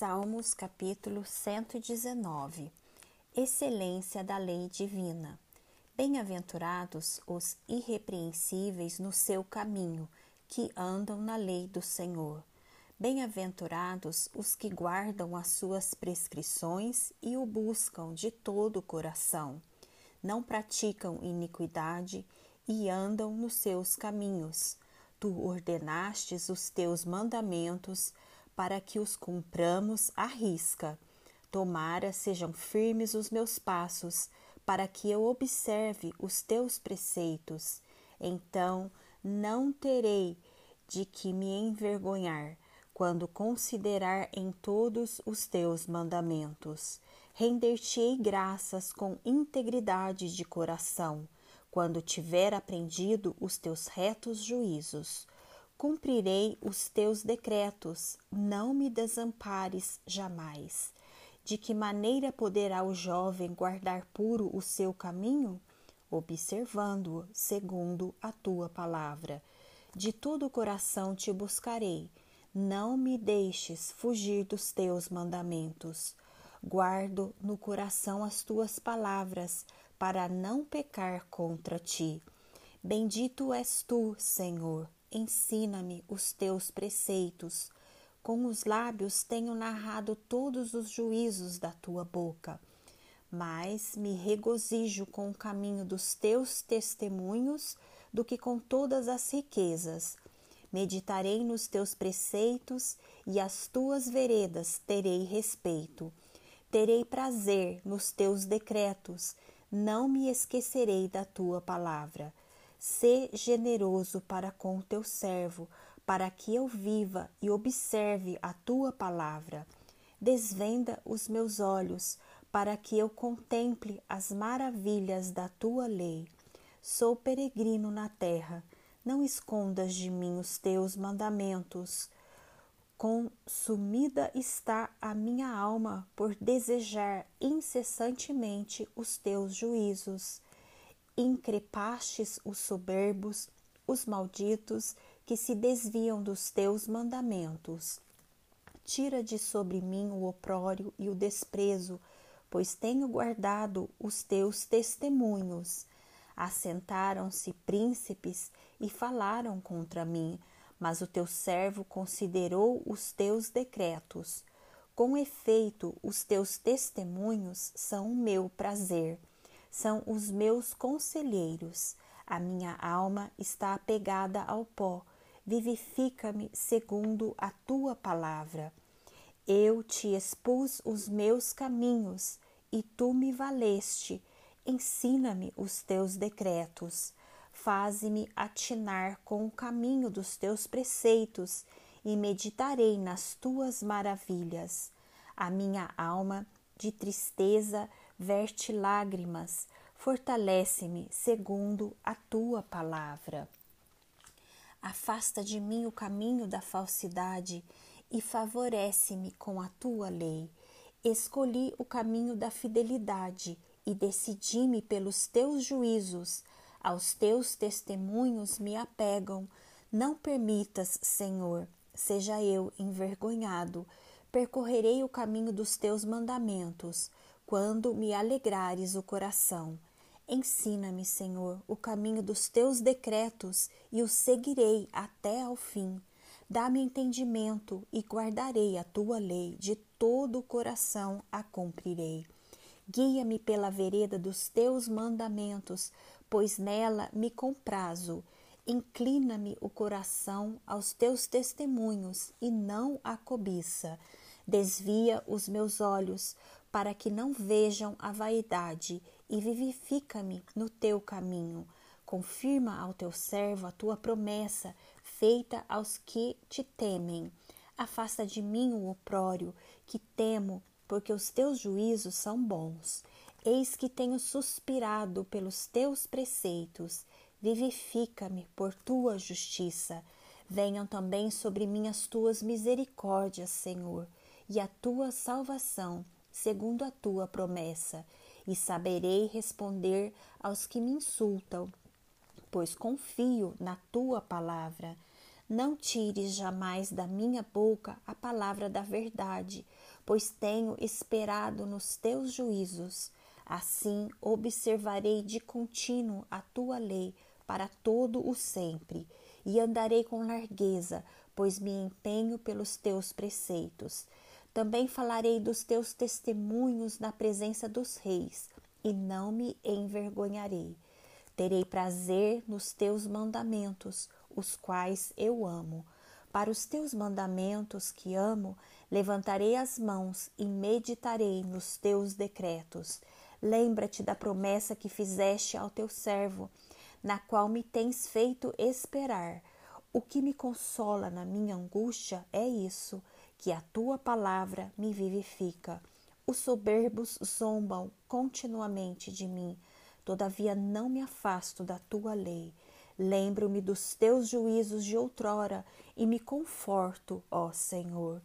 Salmos capítulo 119 Excelência da lei divina. Bem-aventurados os irrepreensíveis no seu caminho, que andam na lei do Senhor. Bem-aventurados os que guardam as suas prescrições e o buscam de todo o coração. Não praticam iniquidade e andam nos seus caminhos. Tu ordenastes os teus mandamentos para que os cumpramos à risca. Tomara sejam firmes os meus passos, para que eu observe os teus preceitos. Então não terei de que me envergonhar quando considerar em todos os teus mandamentos. Render-te-ei graças com integridade de coração, quando tiver aprendido os teus retos juízos cumprirei os teus decretos, não me desampares jamais. De que maneira poderá o jovem guardar puro o seu caminho? Observando-o segundo a tua palavra. De todo o coração te buscarei, não me deixes fugir dos teus mandamentos. Guardo no coração as tuas palavras, para não pecar contra ti. Bendito és tu, Senhor, ensina-me os teus preceitos. Com os lábios tenho narrado todos os juízos da tua boca. Mas me regozijo com o caminho dos teus testemunhos do que com todas as riquezas. Meditarei nos teus preceitos e as tuas veredas terei respeito. Terei prazer nos teus decretos, não me esquecerei da tua palavra. Sê generoso para com o teu servo, para que eu viva e observe a tua palavra. Desvenda os meus olhos, para que eu contemple as maravilhas da tua lei. Sou peregrino na terra, não escondas de mim os teus mandamentos. Consumida está a minha alma por desejar incessantemente os teus juízos increpastes os soberbos, os malditos que se desviam dos teus mandamentos. Tira de sobre mim o oprório e o desprezo, pois tenho guardado os teus testemunhos. Assentaram-se príncipes e falaram contra mim, mas o teu servo considerou os teus decretos. Com efeito, os teus testemunhos são o meu prazer são os meus conselheiros. A minha alma está apegada ao pó. Vivifica-me segundo a tua palavra. Eu te expus os meus caminhos e tu me valeste. Ensina-me os teus decretos. Faze-me atinar com o caminho dos teus preceitos e meditarei nas tuas maravilhas. A minha alma de tristeza verte lágrimas, fortalece-me segundo a tua palavra. Afasta de mim o caminho da falsidade e favorece-me com a tua lei. Escolhi o caminho da fidelidade e decidi-me pelos teus juízos. Aos teus testemunhos me apegam. Não permitas, Senhor, seja eu envergonhado. Percorrerei o caminho dos teus mandamentos quando me alegrares o coração. Ensina-me, Senhor, o caminho dos teus decretos e o seguirei até ao fim. Dá-me entendimento e guardarei a tua lei, de todo o coração a cumprirei. Guia-me pela vereda dos teus mandamentos, pois nela me comprazo. Inclina-me o coração aos teus testemunhos e não a cobiça. Desvia os meus olhos para que não vejam a vaidade, e vivifica-me no teu caminho. Confirma ao teu servo a tua promessa, feita aos que te temem. Afasta de mim o oprório, que temo, porque os teus juízos são bons. Eis que tenho suspirado pelos teus preceitos. Vivifica-me por tua justiça. Venham também sobre mim as tuas misericórdias, Senhor, e a tua salvação segundo a tua promessa, e saberei responder aos que me insultam, pois confio na tua palavra. Não tires jamais da minha boca a palavra da verdade, pois tenho esperado nos teus juízos. Assim observarei de contínuo a tua lei para todo o sempre, e andarei com largueza, pois me empenho pelos teus preceitos. Também falarei dos teus testemunhos na presença dos reis, e não me envergonharei. Terei prazer nos teus mandamentos, os quais eu amo. Para os teus mandamentos que amo, levantarei as mãos e meditarei nos teus decretos. Lembra-te da promessa que fizeste ao teu servo, na qual me tens feito esperar. O que me consola na minha angústia é isso, que a tua palavra me vivifica. Os soberbos zombam continuamente de mim, todavia não me afasto da tua lei. Lembro-me dos teus juízos de outrora e me conforto, ó Senhor.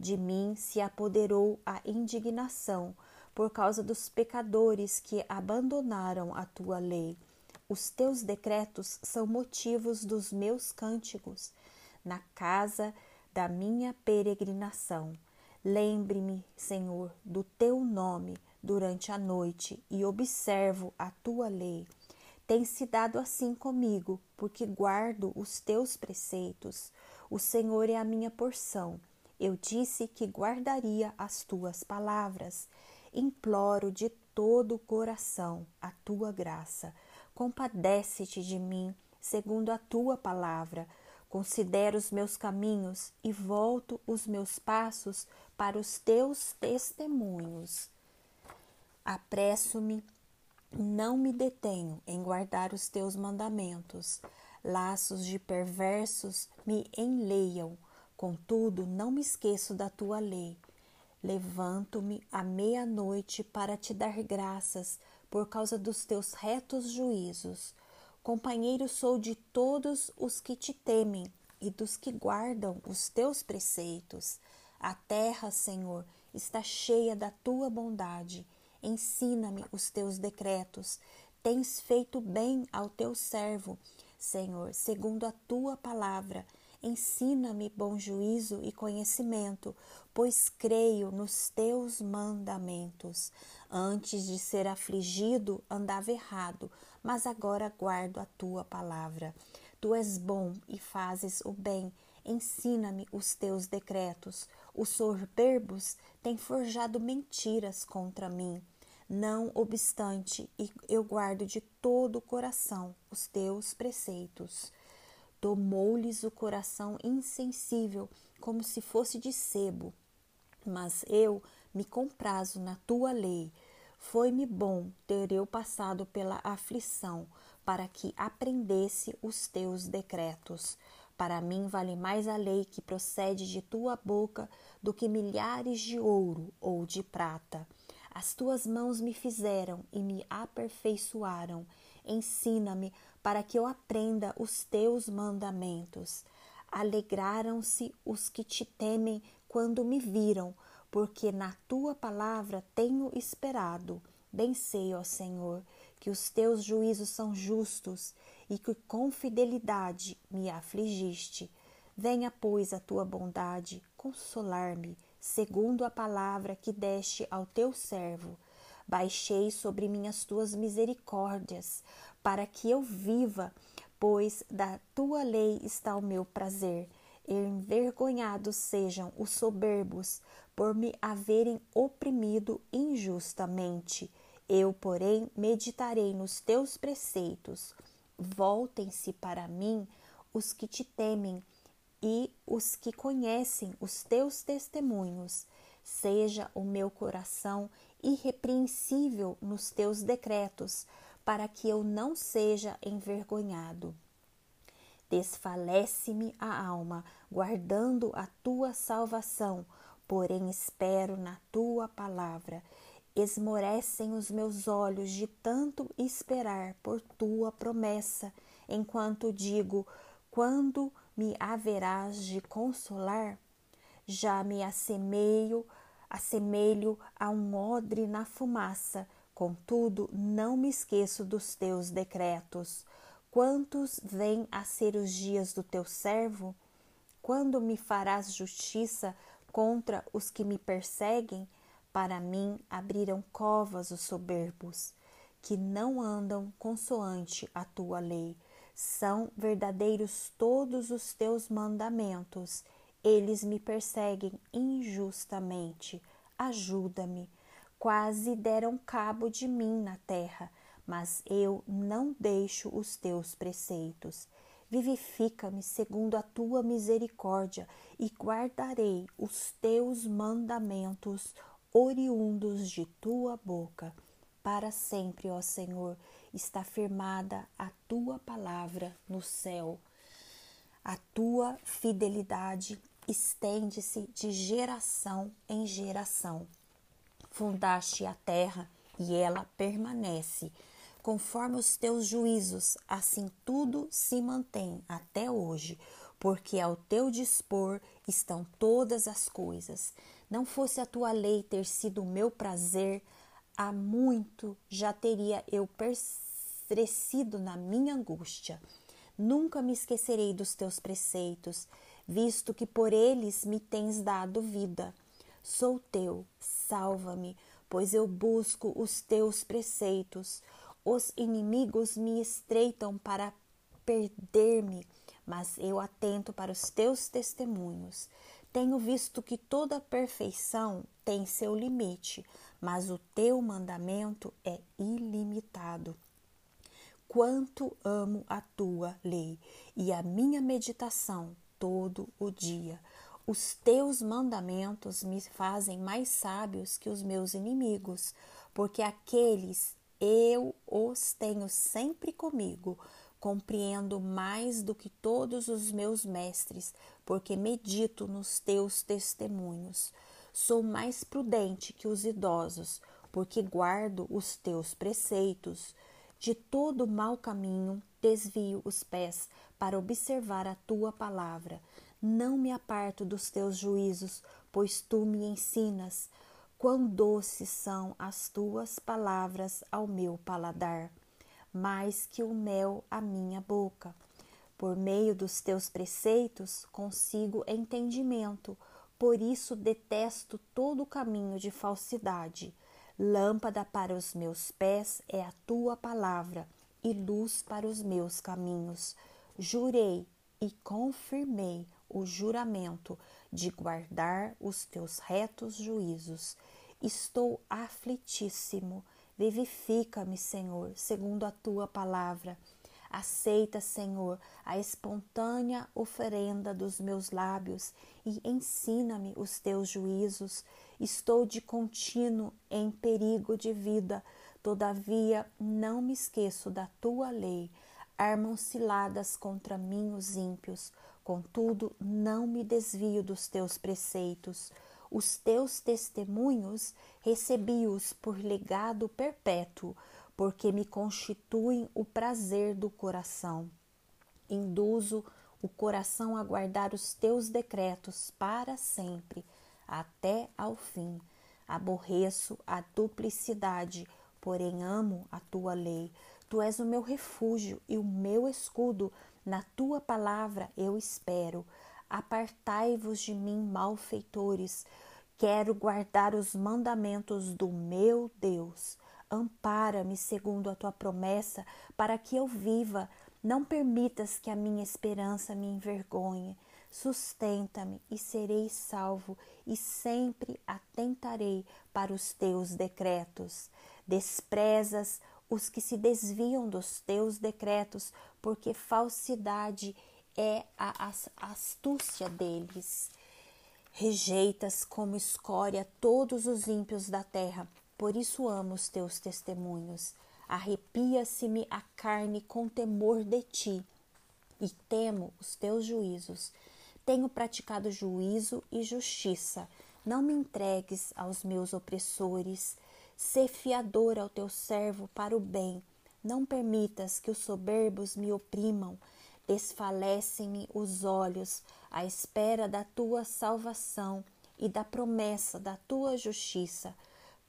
De mim se apoderou a indignação por causa dos pecadores que abandonaram a tua lei. Os teus decretos são motivos dos meus cânticos na casa da minha peregrinação. Lembre-me, Senhor, do teu nome durante a noite e observo a tua lei. Tem se dado assim comigo, porque guardo os teus preceitos. O Senhor é a minha porção. Eu disse que guardaria as tuas palavras imploro de todo o coração a tua graça. Compadece-te de mim, segundo a tua palavra. Considero os meus caminhos e volto os meus passos para os teus testemunhos. Apresso-me, não me detenho em guardar os teus mandamentos. Laços de perversos me enleiam, contudo não me esqueço da tua lei. Levanto-me à meia-noite para te dar graças por causa dos teus retos juízos. Companheiro sou de todos os que te temem e dos que guardam os teus preceitos. A terra, Senhor, está cheia da tua bondade. Ensina-me os teus decretos. Tens feito bem ao teu servo, Senhor, segundo a tua palavra. Ensina-me bom juízo e conhecimento, pois creio nos teus mandamentos. Antes de ser afligido, andava errado, mas agora guardo a tua palavra. Tu és bom e fazes o bem. Ensina-me os teus decretos. Os soberbos têm forjado mentiras contra mim. Não obstante, eu guardo de todo o coração os teus preceitos. Tomou-lhes o coração insensível, como se fosse de sebo. Mas eu me comprazo na tua lei. Foi-me bom ter eu passado pela aflição, para que aprendesse os teus decretos. Para mim vale mais a lei que procede de tua boca do que milhares de ouro ou de prata. As tuas mãos me fizeram e me aperfeiçoaram. Ensina-me para que eu aprenda os teus mandamentos. Alegraram-se os que te temem quando me viram, porque na tua palavra tenho esperado. Bem sei, ó Senhor, que os teus juízos são justos e que com fidelidade me afligiste. Venha, pois, a tua bondade consolar-me, segundo a palavra que deste ao teu servo. Baixei sobre mim as tuas misericórdias, para que eu viva, pois da tua lei está o meu prazer. Envergonhados sejam os soberbos por me haverem oprimido injustamente. Eu, porém, meditarei nos teus preceitos. Voltem-se para mim os que te temem e os que conhecem os teus testemunhos. Seja o meu coração irrepreensível nos teus decretos, para que eu não seja envergonhado. Desfalece-me a alma, guardando a tua salvação, porém espero na tua palavra. Esmorecem os meus olhos de tanto esperar por tua promessa, enquanto digo: quando me haverás de consolar? Já me assemelho, assemelho a um odre na fumaça, Contudo, não me esqueço dos teus decretos. Quantos vêm a ser os dias do teu servo? Quando me farás justiça contra os que me perseguem? Para mim abriram covas os soberbos, que não andam consoante a tua lei. São verdadeiros todos os teus mandamentos. Eles me perseguem injustamente. Ajuda-me. Quase deram cabo de mim na terra, mas eu não deixo os teus preceitos. Vivifica-me segundo a tua misericórdia e guardarei os teus mandamentos oriundos de tua boca. Para sempre, ó Senhor, está firmada a tua palavra no céu. A tua fidelidade estende-se de geração em geração. Fundaste a terra e ela permanece. Conforme os teus juízos, assim tudo se mantém até hoje, porque ao teu dispor estão todas as coisas. Não fosse a tua lei ter sido o meu prazer, há muito já teria eu perecido na minha angústia. Nunca me esquecerei dos teus preceitos, visto que por eles me tens dado vida. Sou teu, salva-me, pois eu busco os teus preceitos. Os inimigos me estreitam para perder-me, mas eu atento para os teus testemunhos. Tenho visto que toda perfeição tem seu limite, mas o teu mandamento é ilimitado. Quanto amo a tua lei e a minha meditação todo o dia. Os teus mandamentos me fazem mais sábios que os meus inimigos, porque aqueles eu os tenho sempre comigo Compreendo mais do que todos os meus mestres, porque medito nos teus testemunhos. Sou mais prudente que os idosos, porque guardo os teus preceitos. De todo mau caminho desvio os pés para observar a tua palavra. Não me aparto dos teus juízos, pois tu me ensinas. Quão doces são as tuas palavras ao meu paladar mais que o mel à minha boca. Por meio dos teus preceitos consigo entendimento, por isso detesto todo caminho de falsidade. Lâmpada para os meus pés é a tua palavra e luz para os meus caminhos. Jurei e confirmei o juramento de guardar os teus retos juízos. Estou aflitíssimo Vivifica-me, Senhor, segundo a tua palavra. Aceita, Senhor, a espontânea oferenda dos meus lábios e ensina-me os teus juízos. Estou de contínuo em perigo de vida, todavia não me esqueço da tua lei. Armam ciladas contra mim os ímpios, contudo não me desvio dos teus preceitos. Os teus testemunhos recebi-os por legado perpétuo, porque me constituem o prazer do coração. Induzo o coração a guardar os teus decretos para sempre, até ao fim. Aborreço a duplicidade, porém amo a tua lei. Tu és o meu refúgio e o meu escudo, na tua palavra eu espero. Apartai-vos de mim, malfeitores. Quero guardar os mandamentos do meu Deus. Ampara-me segundo a tua promessa, para que eu viva. Não permitas que a minha esperança me envergonhe. Sustenta-me e serei salvo, e sempre atentarei para os teus decretos. Desprezas os que se desviam dos teus decretos, porque falsidade é a astúcia deles. Rejeitas como escória todos os ímpios da terra, por isso amo os teus testemunhos. Arrepia-se-me a carne com temor de ti, e temo os teus juízos. Tenho praticado juízo e justiça. Não me entregues aos meus opressores. Sê fiador ao teu servo para o bem. Não permitas que os soberbos me oprimam. Desfalecem-me os olhos à espera da tua salvação e da promessa da tua justiça.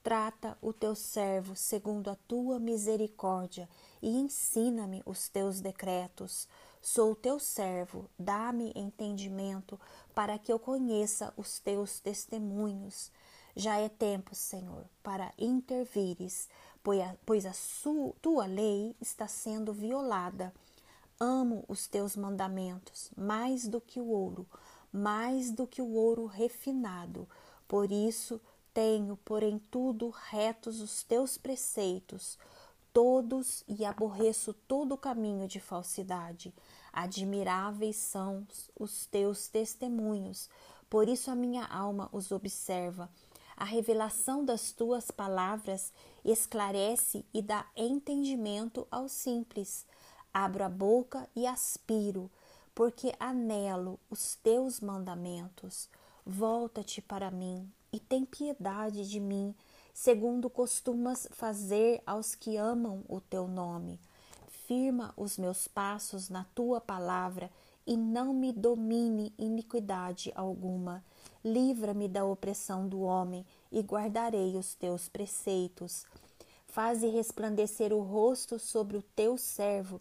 Trata o teu servo segundo a tua misericórdia e ensina-me os teus decretos. Sou teu servo, dá-me entendimento para que eu conheça os teus testemunhos. Já é tempo, Senhor, para intervires, pois a tua lei está sendo violada. Amo os teus mandamentos mais do que o ouro, mais do que o ouro refinado. Por isso tenho, porém, tudo retos os teus preceitos, todos e aborreço todo o caminho de falsidade. Admiráveis são os teus testemunhos, por isso a minha alma os observa. A revelação das tuas palavras esclarece e dá entendimento aos simples. Abro a boca e aspiro, porque anelo os teus mandamentos. Volta-te para mim e tem piedade de mim, segundo costumas fazer aos que amam o teu nome. Firma os meus passos na tua palavra e não me domine iniquidade alguma. Livra-me da opressão do homem e guardarei os teus preceitos. Faze resplandecer o rosto sobre o teu servo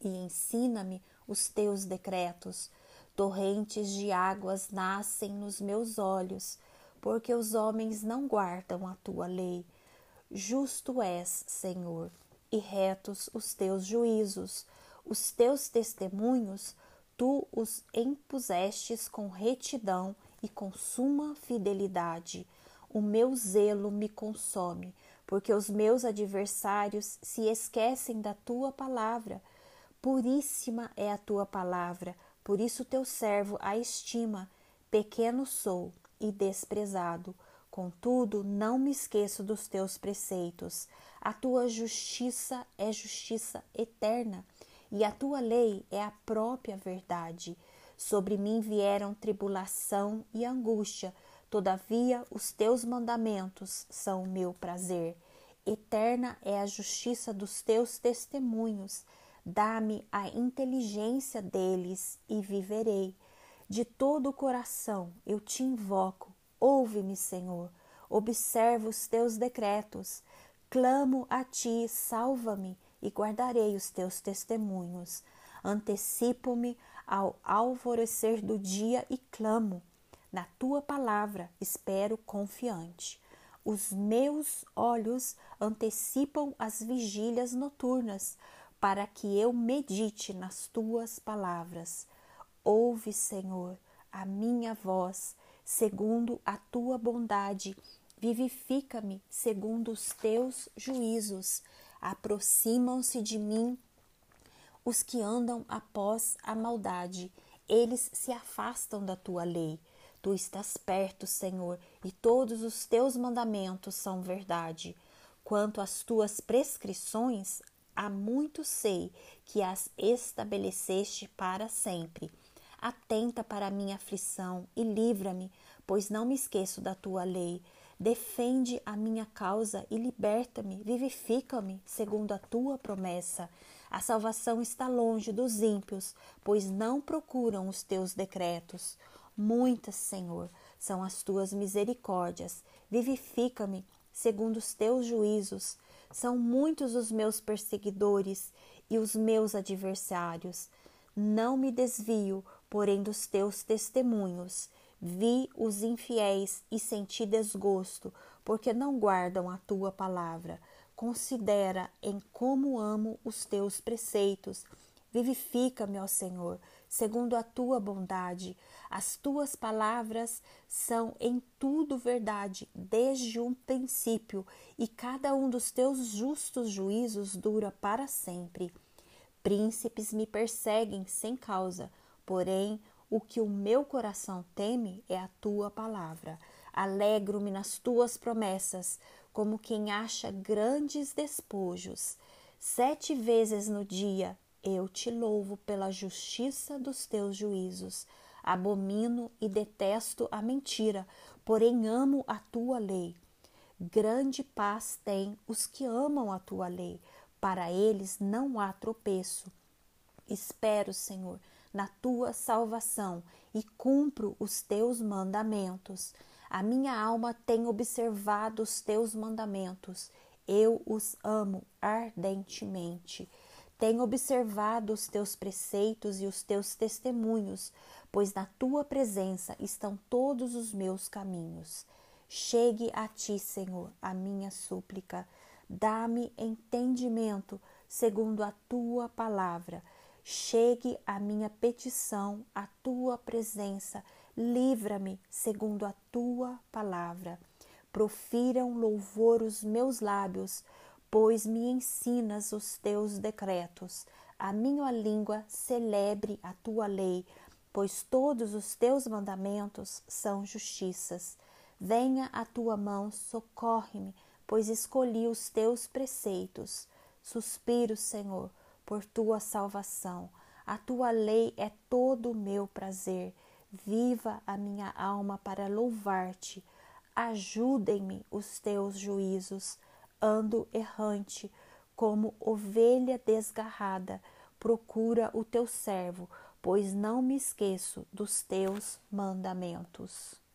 e ensina-me os teus decretos. Torrentes de águas nascem nos meus olhos, porque os homens não guardam a tua lei. Justo és, Senhor, e retos os teus juízos. Os teus testemunhos tu os impusestes com retidão e com suma fidelidade. O meu zelo me consome, porque os meus adversários se esquecem da tua palavra. Puríssima é a tua palavra, por isso teu servo a estima. Pequeno sou e desprezado, contudo não me esqueço dos teus preceitos. A tua justiça é justiça eterna e a tua lei é a própria verdade. Sobre mim vieram tribulação e angústia, todavia os teus mandamentos são o meu prazer. Eterna é a justiça dos teus testemunhos. Dá-me a inteligência deles e viverei. De todo o coração eu te invoco. Ouve-me, Senhor. Observo os teus decretos. Clamo a ti, salva-me e guardarei os teus testemunhos. Antecipo-me ao alvorecer do dia e clamo. Na tua palavra espero confiante. Os meus olhos antecipam as vigílias noturnas, para que eu medite nas tuas palavras. Ouve, Senhor, a minha voz, segundo a tua bondade, vivifica-me segundo os teus juízos Aproximam-se de mim os que andam após a maldade, eles se afastam da tua lei. Tu estás perto, Senhor, e todos os teus mandamentos são verdade. Quanto às tuas prescrições, há muito sei que as estabeleceste para sempre. Atenta para a minha aflição e livra-me, pois não me esqueço da tua lei. Defende a minha causa e liberta-me, vivifica-me segundo a tua promessa. A salvação está longe dos ímpios, pois não procuram os teus decretos. Muitas, Senhor, são as tuas misericórdias. Vivifica-me segundo os teus juízos. São muitos os meus perseguidores e os meus adversários. Não me desvio, porém, dos teus testemunhos. Vi os infiéis e senti desgosto, porque não guardam a tua palavra. Considera em como amo os teus preceitos. Vivifica-me, ó Senhor, segundo a tua bondade. As tuas palavras são em tudo verdade, desde um princípio, e cada um dos teus justos juízos dura para sempre. Príncipes me perseguem sem causa, porém o que o meu coração teme é a tua palavra. Alegro-me nas tuas promessas, como quem acha grandes despojos. Sete vezes no dia eu te louvo pela justiça dos teus juízos. Abomino e detesto a mentira, porém amo a tua lei. Grande paz têm os que amam a tua lei, para eles não há tropeço. Espero, Senhor, na tua salvação e cumpro os teus mandamentos. A minha alma tem observado os teus mandamentos, eu os amo ardentemente. Tenho observado os teus preceitos e os teus testemunhos, pois na tua presença estão todos os meus caminhos. Chegue a ti, Senhor, a minha súplica. Dá-me entendimento segundo a tua palavra. Chegue a minha petição à tua presença. Livra-me segundo a tua palavra. Profiram louvor os meus lábios pois me ensinas os teus decretos. A minha língua celebre a tua lei, pois todos os teus mandamentos são justiças. Venha a tua mão, socorre-me, pois escolhi os teus preceitos. Suspiro, Senhor, por tua salvação. A tua lei é todo o meu prazer. Viva a minha alma para louvar-te. Ajudem-me os teus juízos ando errante, como ovelha desgarrada, procura o teu servo, pois não me esqueço dos teus mandamentos.